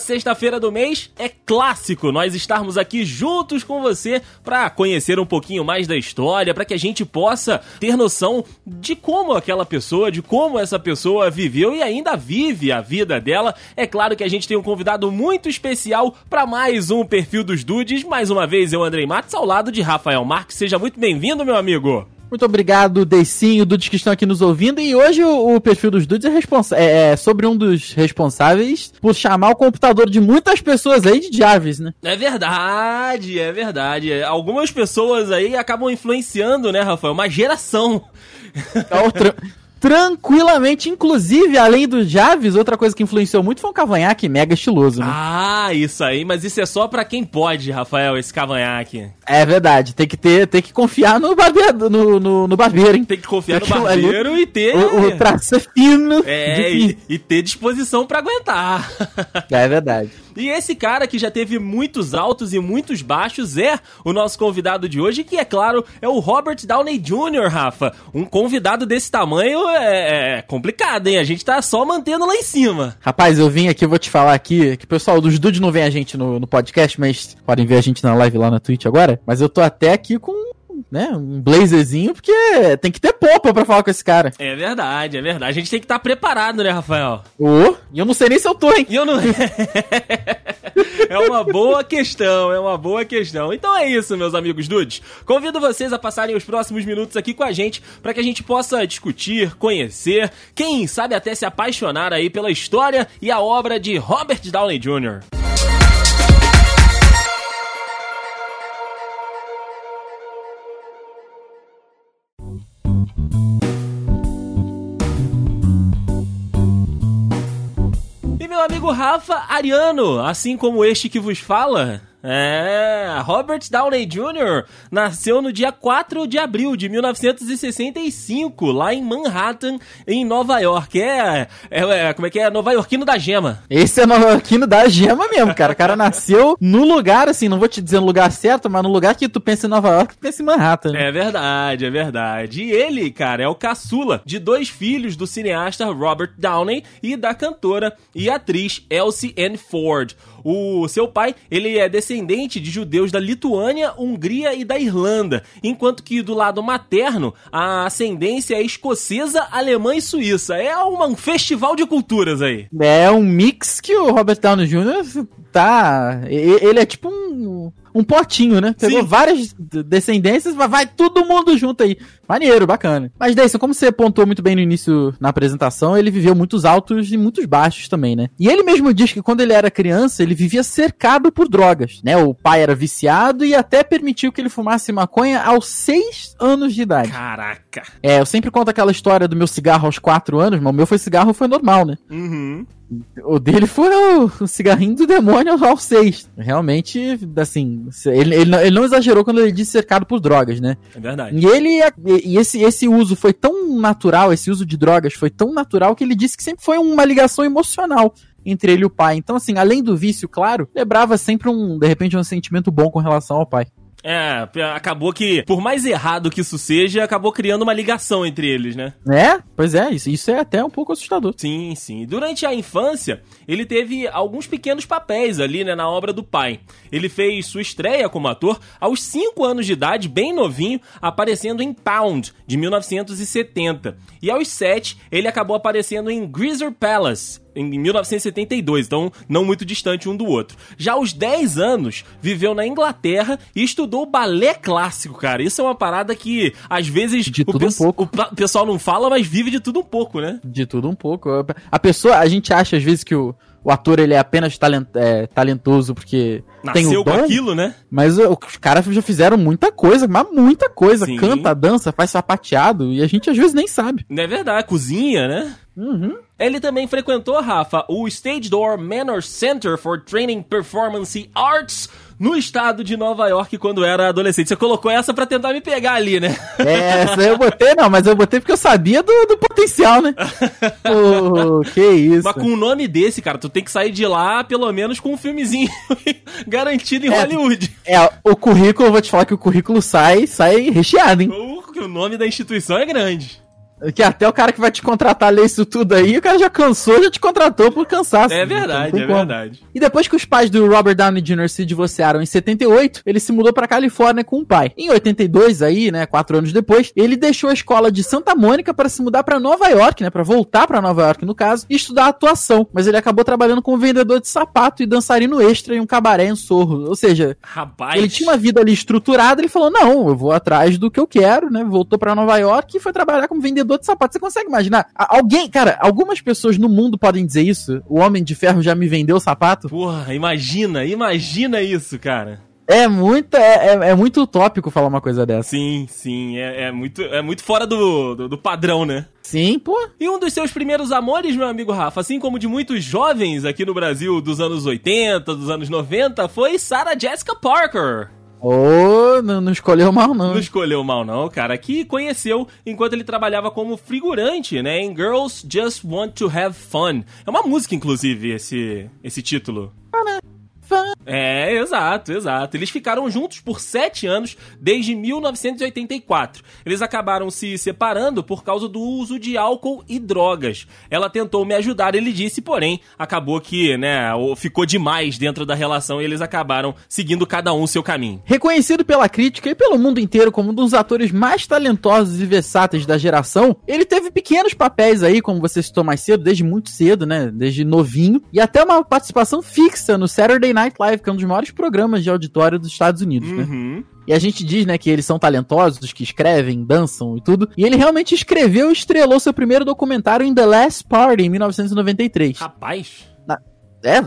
sexta-feira do mês, é clássico nós estarmos aqui juntos com você para conhecer um pouquinho mais da história, para que a gente possa ter noção de como aquela pessoa, de como essa pessoa viveu e ainda vive a vida dela. É claro que a gente tem um convidado muito especial para mais um perfil dos Dudes. Mais uma vez, eu, Andrei Matos, ao lado de Rafael Marques. Seja muito bem-vindo, meu amigo. Muito obrigado, Deicinho, Dudes que estão aqui nos ouvindo. E hoje o, o perfil dos Dudes é, é, é, sobre um dos responsáveis por chamar o computador de muitas pessoas aí de Jarvis, né? É verdade, é verdade. Algumas pessoas aí acabam influenciando, né, Rafael? Uma geração. É outra tranquilamente. Inclusive, além do Javes, outra coisa que influenciou muito foi um cavanhaque mega estiloso, né? Ah, isso aí, mas isso é só para quem pode, Rafael, esse cavanhaque. É verdade, tem que ter, tem que confiar no barbeiro, no, no, no barbeiro, hein? Tem que confiar no barbeiro e ter... O, o traço é fino. É, e, e, ter disposição para aguentar. É verdade. E esse cara que já teve muitos altos e muitos baixos é o nosso convidado de hoje, que é claro, é o Robert Downey Jr., Rafa. Um convidado desse tamanho é, é complicado, hein? A gente tá só mantendo lá em cima. Rapaz, eu vim aqui, vou te falar aqui, que o pessoal dos Dudes não vê a gente no, no podcast, mas podem ver a gente na live lá na Twitch agora. Mas eu tô até aqui com né, um blazerzinho, porque tem que ter popa pra falar com esse cara. É verdade, é verdade. A gente tem que estar tá preparado, né, Rafael? Ô, oh, e eu não sei nem se eu tô, hein? E eu não... é uma boa questão, é uma boa questão. Então é isso, meus amigos dudes. Convido vocês a passarem os próximos minutos aqui com a gente para que a gente possa discutir, conhecer, quem sabe até se apaixonar aí pela história e a obra de Robert Downey Jr. meu amigo Rafa Ariano, assim como este que vos fala, é, Robert Downey Jr. nasceu no dia 4 de abril de 1965, lá em Manhattan, em Nova York. É, é, é como é que é? Nova Yorkino da Gema. Esse é Nova Yorkino da Gema mesmo, cara. O cara nasceu no lugar, assim, não vou te dizer no lugar certo, mas no lugar que tu pensa em Nova York, tu pensa em Manhattan. É verdade, é verdade. E ele, cara, é o caçula de dois filhos do cineasta Robert Downey e da cantora e atriz Elsie Ann Ford. O seu pai, ele é descendente de judeus da Lituânia, Hungria e da Irlanda, enquanto que do lado materno, a ascendência é escocesa, alemã e suíça. É um festival de culturas aí. É um mix que o Robert Downey Jr. tá... Ele é tipo um um potinho, né? Pegou Sim. várias descendências, mas vai todo mundo junto aí. Maneiro, bacana. Mas, Deison, como você apontou muito bem no início na apresentação, ele viveu muitos altos e muitos baixos também, né? E ele mesmo diz que quando ele era criança, ele vivia cercado por drogas, né? O pai era viciado e até permitiu que ele fumasse maconha aos seis anos de idade. Caraca. É, eu sempre conto aquela história do meu cigarro aos quatro anos, mas o meu foi cigarro, foi normal, né? Uhum. O dele foi o, cigarrinho do demônio ao seis. Realmente, assim, ele, ele, ele, não exagerou quando ele disse cercado por drogas, né? É verdade. E ele e esse, esse uso foi tão natural, esse uso de drogas foi tão natural que ele disse que sempre foi uma ligação emocional entre ele e o pai. Então, assim, além do vício, claro, lembrava sempre um, de repente, um sentimento bom com relação ao pai. É, acabou que, por mais errado que isso seja, acabou criando uma ligação entre eles, né? É, pois é, isso, isso é até um pouco assustador. Sim, sim. Durante a infância, ele teve alguns pequenos papéis ali, né, na obra do pai. Ele fez sua estreia como ator aos 5 anos de idade, bem novinho, aparecendo em Pound, de 1970. E aos 7, ele acabou aparecendo em Greaser Palace, em 1972, então não muito distante um do outro. Já aos 10 anos, viveu na Inglaterra e estudou balé clássico, cara. Isso é uma parada que às vezes de tudo um pouco. o pessoal não fala, mas vive de tudo um pouco, né? De tudo um pouco. A pessoa, a gente acha às vezes que o o ator ele é apenas talent, é, talentoso porque Nasceu tem o dom, com aquilo, né? Mas os caras já fizeram muita coisa, mas muita coisa. Sim. Canta, dança, faz sapateado e a gente às vezes nem sabe. Não é verdade, cozinha, né? Uhum. Ele também frequentou, Rafa, o Stage Door Manor Center for Training Performance Arts no estado de Nova York quando era adolescente. Você colocou essa para tentar me pegar ali, né? É, essa eu botei, não, mas eu botei porque eu sabia do, do potencial, né? oh, que isso. Mas com um nome desse, cara, tu tem que sair de lá pelo menos com um filmezinho garantido em é, Hollywood. É, o currículo, eu vou te falar que o currículo sai, sai recheado, hein? O, o nome da instituição é grande. Que até o cara que vai te contratar ler isso tudo aí, o cara já cansou, já te contratou por cansaço. É verdade, é como. verdade. E depois que os pais do Robert Downey Jr. se divorciaram em 78, ele se mudou pra Califórnia com o pai. Em 82 aí, né, quatro anos depois, ele deixou a escola de Santa Mônica para se mudar para Nova York, né, para voltar para Nova York no caso, e estudar atuação. Mas ele acabou trabalhando como vendedor de sapato e dançarino extra em um cabaré em Sorro. Ou seja, Rapaz. ele tinha uma vida ali estruturada, ele falou: "Não, eu vou atrás do que eu quero", né? Voltou para Nova York e foi trabalhar como vendedor de sapato. Você consegue imaginar? Alguém, cara, algumas pessoas no mundo podem dizer isso. O Homem de Ferro já me vendeu o sapato. Porra, imagina, imagina isso, cara. É muito, é, é, é, muito utópico falar uma coisa dessa. Sim, sim, é, é muito, é muito fora do, do, do, padrão, né? Sim, pô. E um dos seus primeiros amores, meu amigo Rafa, assim como de muitos jovens aqui no Brasil dos anos 80, dos anos 90, foi Sarah Jessica Parker. Oh, não, não, escolheu mal, não. Não escolheu mal, não, cara. Que conheceu enquanto ele trabalhava como figurante, né? Em Girls Just Want to Have Fun. É uma música, inclusive, esse, esse título. É, exato, exato. Eles ficaram juntos por sete anos, desde 1984. Eles acabaram se separando por causa do uso de álcool e drogas. Ela tentou me ajudar, ele disse, porém, acabou que, né, ficou demais dentro da relação e eles acabaram seguindo cada um seu caminho. Reconhecido pela crítica e pelo mundo inteiro como um dos atores mais talentosos e versáteis da geração, ele teve pequenos papéis aí, como você citou mais cedo, desde muito cedo, né, desde novinho, e até uma participação fixa no Saturday Night Night Live, que é um dos maiores programas de auditório dos Estados Unidos, né? uhum. né? E a gente diz, né, que eles são talentosos, que escrevem, dançam e tudo. E ele realmente escreveu e estrelou seu primeiro documentário em The Last Party, em 1993. Rapaz! É,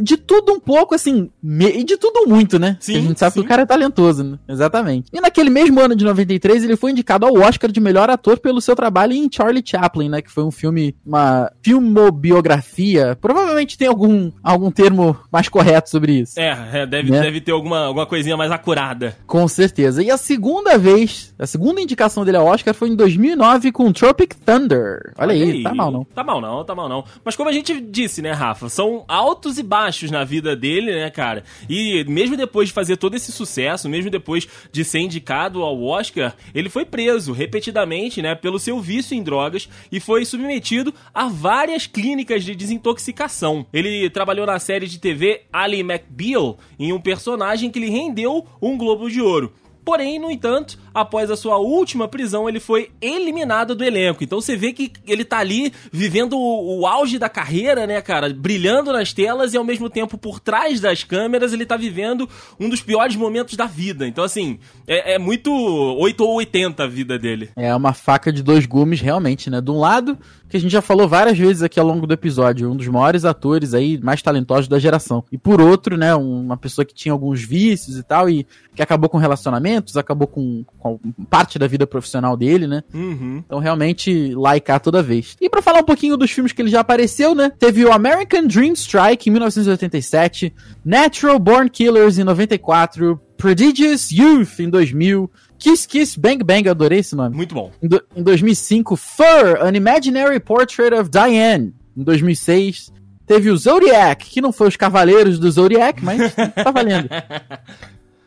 de tudo um pouco, assim, e de tudo muito, né? Sim, a gente sabe sim. que o cara é talentoso, né? Exatamente. E naquele mesmo ano de 93, ele foi indicado ao Oscar de melhor ator pelo seu trabalho em Charlie Chaplin, né? Que foi um filme, uma filmobiografia. Provavelmente tem algum, algum termo mais correto sobre isso. É, é deve, né? deve ter alguma, alguma coisinha mais acurada. Com certeza. E a segunda vez, a segunda indicação dele ao Oscar foi em 2009 com Tropic Thunder. Olha, Olha aí, aí, tá mal não. Tá mal não, tá mal não. Mas como a gente disse, né, Rafa, são altos e baixos na vida dele, né, cara? E mesmo depois de fazer todo esse sucesso, mesmo depois de ser indicado ao Oscar, ele foi preso repetidamente, né, pelo seu vício em drogas e foi submetido a várias clínicas de desintoxicação. Ele trabalhou na série de TV Ali McBeal em um personagem que lhe rendeu um Globo de Ouro. Porém, no entanto, após a sua última prisão, ele foi eliminado do elenco. Então você vê que ele tá ali vivendo o, o, auge da carreira, né, cara? Brilhando nas telas e ao mesmo tempo por trás das câmeras ele tá vivendo um dos piores momentos da vida. Então, assim, é, é muito 8 ou 80 a vida dele. É uma faca de dois gumes, realmente, né? De um lado, que a gente já falou várias vezes aqui ao longo do episódio, um dos maiores atores aí, mais talentosos da geração. E por outro, né, uma pessoa que tinha alguns vícios e tal, e que acabou com relacionamentos, acabou com, com parte da vida profissional dele, né? Uhum. Então realmente cá toda vez. E para falar um pouquinho dos filmes que ele já apareceu, né? Teve o American Dream Strike em 1987, Natural Born Killers em 94, Prodigious Youth em 2000, Kiss Kiss Bang Bang, adorei esse nome. Muito bom. Em, do, em 2005, Fur, An Imaginary Portrait of Diane. Em 2006, teve o Zodiac, que não foi os Cavaleiros do Zodiac, mas tá valendo.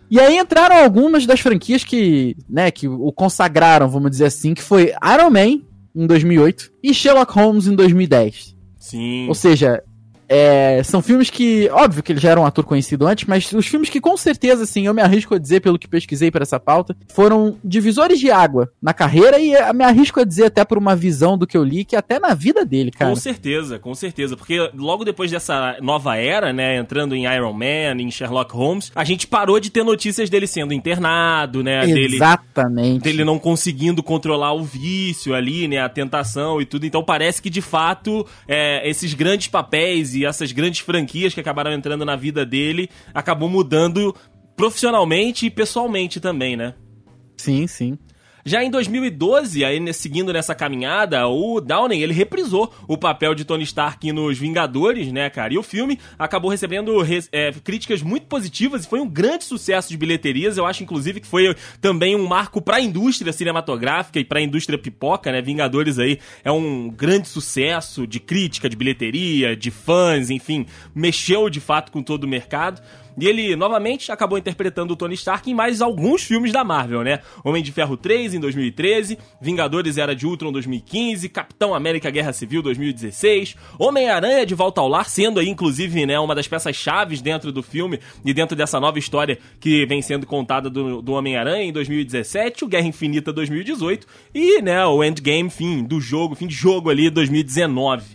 E aí entraram algumas das franquias que, né, que o consagraram, vamos dizer assim, que foi Iron Man em 2008 e Sherlock Holmes em 2010. Sim. Ou seja, é, são filmes que, óbvio que ele já era um ator conhecido antes, mas os filmes que com certeza, assim, eu me arrisco a dizer, pelo que pesquisei para essa pauta, foram divisores de água na carreira e me arrisco a dizer até por uma visão do que eu li, que até na vida dele, cara. Com certeza, com certeza, porque logo depois dessa nova era, né, entrando em Iron Man, em Sherlock Holmes, a gente parou de ter notícias dele sendo internado, né, Exatamente. Dele, dele não conseguindo controlar o vício ali, né, a tentação e tudo, então parece que de fato é, esses grandes papéis e essas grandes franquias que acabaram entrando na vida dele acabou mudando profissionalmente e pessoalmente também, né? Sim, sim. Já em 2012, aí seguindo nessa caminhada, o Downey ele reprisou o papel de Tony Stark nos Vingadores, né, cara? E o filme acabou recebendo é, críticas muito positivas e foi um grande sucesso de bilheterias. Eu acho, inclusive, que foi também um marco para a indústria cinematográfica e para a indústria pipoca, né? Vingadores aí é um grande sucesso de crítica, de bilheteria, de fãs, enfim, mexeu de fato com todo o mercado. E ele, novamente, acabou interpretando o Tony Stark em mais alguns filmes da Marvel, né? Homem de Ferro 3 em 2013, Vingadores Era de Ultron 2015, Capitão América Guerra Civil 2016, Homem-Aranha de Volta ao Lar, sendo aí, inclusive, né, uma das peças chaves dentro do filme e dentro dessa nova história que vem sendo contada do, do Homem-Aranha em 2017, o Guerra Infinita 2018 e, né, o Endgame, fim do jogo, fim de jogo ali 2019.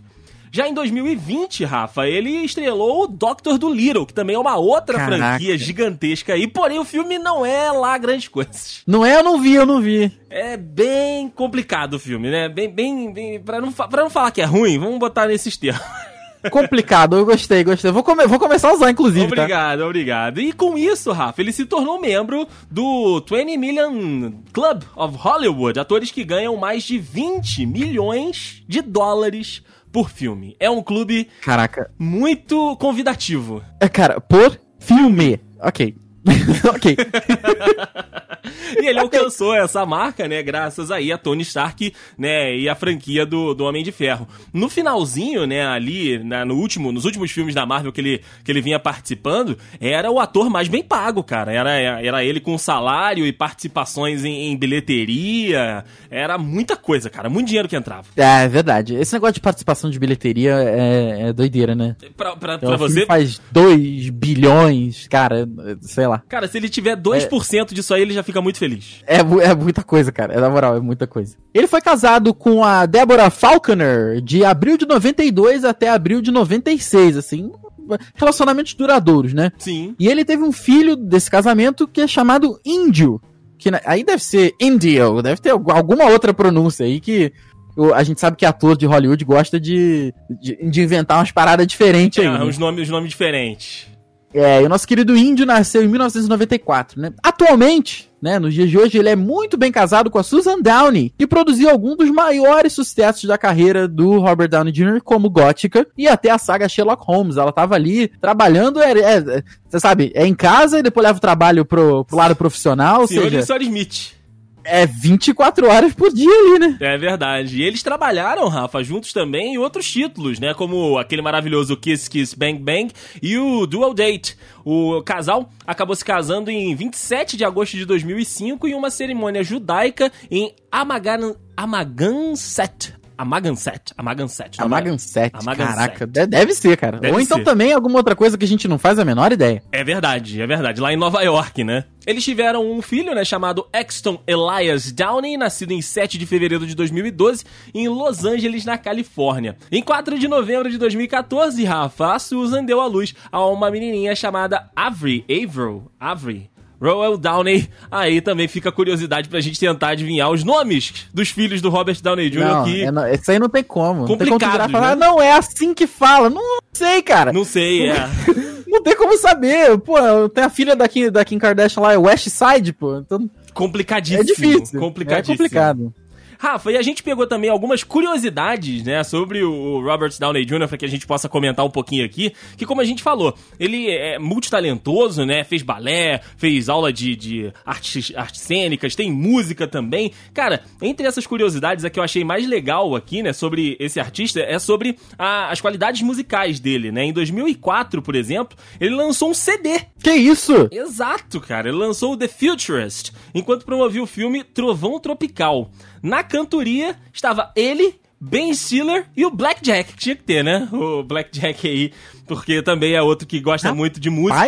Já em 2020, Rafa, ele estrelou o Doctor Dolittle, que também é uma outra Caraca. franquia gigantesca aí, porém o filme não é lá grandes coisas. Não é, eu não vi, eu não vi. É bem complicado o filme, né? Bem, bem, bem pra, não, pra não falar que é ruim, vamos botar nesses termos. Complicado, eu gostei, gostei. Vou, come- vou começar a usar, inclusive, tá? Obrigado, obrigado. E com isso, Rafa, ele se tornou membro do 20 Million Club of Hollywood, atores que ganham mais de 20 milhões de dólares por filme. É um clube Caraca. muito convidativo. É, cara, por filme. Ok. ok. E ele alcançou essa marca, né, graças aí a Tony Stark, né, e a franquia do, do Homem de Ferro. No finalzinho, né, ali, na- no último, nos últimos filmes da Marvel que ele, que ele vinha participando, era o ator mais bem pago, cara. Era, era ele com salário e participações em, em bilheteria. Era muita coisa, cara. Muito dinheiro que entrava. É, é verdade. Esse negócio de participação de bilheteria é, é doideira, né? Pra, pra, Então, pra você, faz 2 bilhões, cara, sei lá. cara, se ele tiver 2% disso aí, ele já fica muito feliz. É, é muita coisa, cara. É na moral, é muita coisa. Ele foi casado com a Deborah Falconer de abril de 92 até abril de 96, assim. Relacionamentos duradouros, né? Sim. E ele teve um filho desse casamento que é chamado Índio. Que na- aí deve ser Indio, deve ter algu- alguma outra pronúncia aí que a gente sabe que ator de Hollywood gosta de, de, de inventar umas paradas diferentes aí. É, né? uns nomes, uns nomes diferentes. É, e o nosso querido Índio nasceu em 1994, né? Atualmente, né, nos dias de hoje, ele é muito bem casado com a Susan Downey, que produziu algum dos maiores sucessos da carreira do Robert Downey Jr., como Gótica, e até a saga Sherlock Holmes. Ela tava ali trabalhando, é, é- é- você sabe, é em casa e depois leva o trabalho pro, pro lado profissional, ou Senhor e seja, Smith. É 24 horas por dia ali, né? É verdade. E eles trabalharam, Rafa, juntos também em outros títulos, né? Como aquele maravilhoso Kiss Kiss Bang Bang e o Dual Date. O casal acabou se casando em 27 de agosto de 2005 em uma cerimônia judaica em Amagan... Amaganset. Amaganset. Amaganset. A Maganset, Amaganset. caraca, de- deve ser, cara. Deve Ou então ser. também alguma outra coisa que a gente não faz a menor ideia. É verdade, é verdade. Lá em Nova York, né? Eles tiveram um filho, né, chamado Exton Elias Downey, nascido em 7 de fevereiro de 2012, em Los Angeles, na Califórnia. Em 4 de novembro de 2014, Rafa, a Susan deu à luz a uma menininha chamada Avery, Avril, Avery. Roel Downey, aí também fica a curiosidade pra gente tentar adivinhar os nomes dos filhos do Robert Downey Jr. Não, que é, não, isso aí não tem como. Não tem como Complicado, falar, né? não, é assim que fala. Não sei, cara. Não, não sei, é. tem como saber. Pô, tem a filha da Kim, da Kim Kardashian lá, é West Side, pô. Então complicadíssimo. é difícil. Complicadíssimo. É complicado. Rafa, e a gente pegou também algumas curiosidades, né, sobre o Robert Downey Jr., para que a gente possa comentar um pouquinho aqui, que como a gente falou, ele é multitalentoso, né, fez balé, fez aula de, de artes, artes cênicas, tem música também. Cara, entre essas curiosidades, a que eu achei mais legal aqui, né, sobre esse artista, é sobre a- as qualidades musicais dele, né. Em 2004, por exemplo, ele lançou um CD Que isso? Exato, cara. Ele lançou o The Futurist, enquanto promovia o filme Trovão Tropical. Na cantoria estava ele, Ben Stiller e o Blackjack, que tinha que ter, né? O Blackjack aí, porque também é outro que gosta muito de música.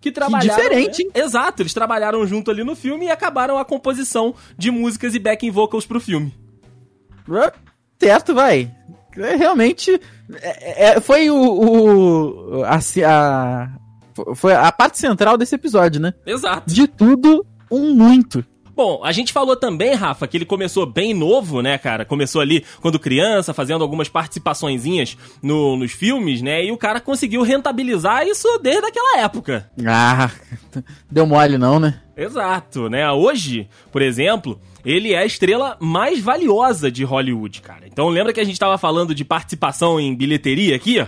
Que trabalharam. diferente, né? Exato, eles trabalharam junto ali no filme e acabaram a composição de músicas e backing vocals pro filme. Certo, vai. É, realmente, é- é- foi o... o a, a- foi a parte central desse episódio, né? Exato. De tudo, um muito. Bom, a gente falou também, Rafa, que ele começou bem novo, né, cara? Começou ali quando criança, fazendo algumas participaçõezinhas no, nos filmes, né? E o cara conseguiu rentabilizar isso desde aquela época. Ah, deu mole não, né? Exato, né? Hoje, por exemplo, ele é a estrela mais valiosa de Hollywood, cara. Então lembra que a gente tava falando de participação em bilheteria aqui?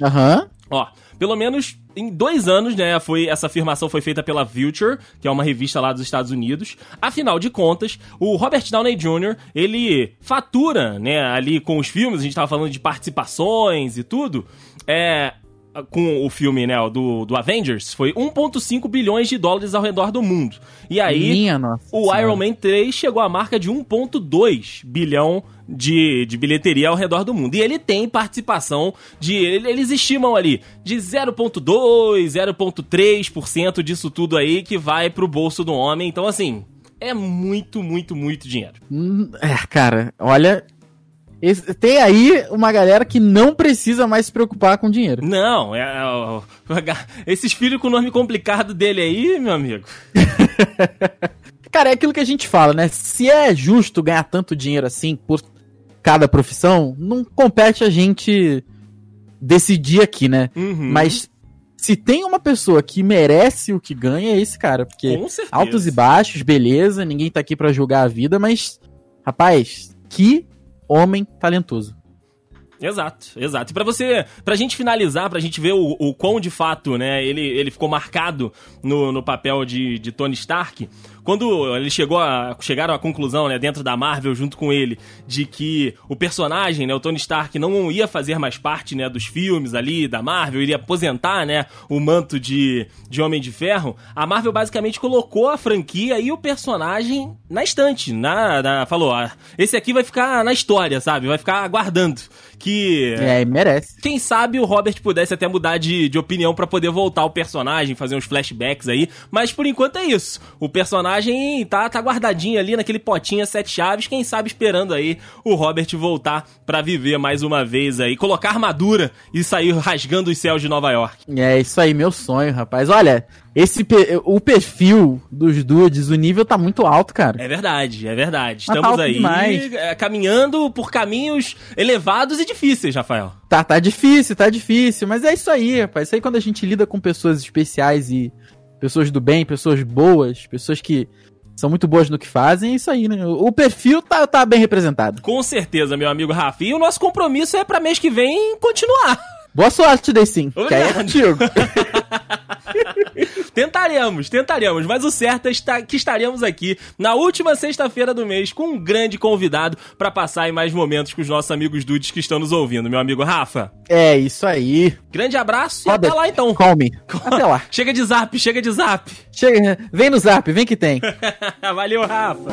Aham. Ó, pelo menos em dois anos, né, foi, essa afirmação foi feita pela Vulture, que é uma revista lá dos Estados Unidos. Afinal de contas, o Robert Downey Jr., ele fatura, né, ali com os filmes, a gente tava falando de participações e tudo, é com o filme, né, do, do Avengers, foi 1,5 bilhões de dólares ao redor do mundo. E aí, o senhora. Iron Man 3 chegou à marca de 1,2 bilhão de, de bilheteria ao redor do mundo. E ele tem participação de. ele- Eles estimam ali de 0,2, 0,3% disso tudo aí que vai pro bolso do homem. Então, assim, é muito, muito, muito dinheiro. Hum, É, cara, olha. Esse- tem aí uma galera que não precisa mais se preocupar com dinheiro. Não, é, é o- esses filhos com nome complicado dele aí, meu amigo. Cara, é aquilo que a gente fala, né? Se é justo ganhar tanto dinheiro assim por cada profissão, não compete a gente decidir aqui, né? Uhum. Mas se tem uma pessoa que merece o que ganha, é esse cara. Porque altos e baixos, beleza, ninguém tá aqui pra julgar a vida, mas, rapaz, que homem talentoso. Exato, exato. E pra você, pra gente finalizar, pra gente ver o, o quão de fato, né, ele, ele ficou marcado no, no papel de, de Tony Stark, quando ele chegou a, chegaram à conclusão, né, dentro da Marvel, junto com ele, de que o personagem, né, o Tony Stark, não ia fazer mais parte, né, dos filmes ali, da Marvel, iria aposentar, né, o manto de, de Homem de Ferro, a Marvel basicamente colocou a franquia e o personagem na estante, na, na- falou, ah, esse aqui vai ficar na história, sabe, vai ficar aguardando que... É, merece. Quem sabe o Robert pudesse até mudar de, de opinião pra poder voltar ao personagem, fazer uns flashbacks aí. Mas por enquanto é isso. O personagem tá, tá guardadinho ali naquele potinho sete chaves. Quem sabe esperando aí o Robert voltar pra viver mais uma vez aí, colocar armadura e sair rasgando os céus de Nova York. É isso aí, meu sonho, rapaz. Olha, esse o perfil dos dudes, o nível tá muito alto, cara. É verdade, é verdade. Mas tá Estamos alto aí demais. é, caminhando por caminhos elevados e difíceis, Rafael. Tá, tá difícil, tá difícil, mas é isso aí, rapaz. Isso aí quando a gente lida com pessoas especiais e pessoas do bem, pessoas boas, pessoas que são muito boas no que fazem, é isso aí, né? O perfil tá, tá bem representado. Com certeza, meu amigo Rafa. E o nosso compromisso é pra mês que vem continuar. Boa sorte, Day sim. Que aí é Obrigado. contigo. Tentaremos, tentaremos, mas o certo é que estaremos aqui na última sexta-feira do mês com um grande convidado pra passar aí mais momentos com os nossos amigos dudes que estão nos ouvindo, meu amigo Rafa. é isso aí. Grande abraço e Robert, até lá então. Call me. Até lá. Chega de zap, chega de zap. Chega, vem no zap, vem que tem. Valeu, Rafa.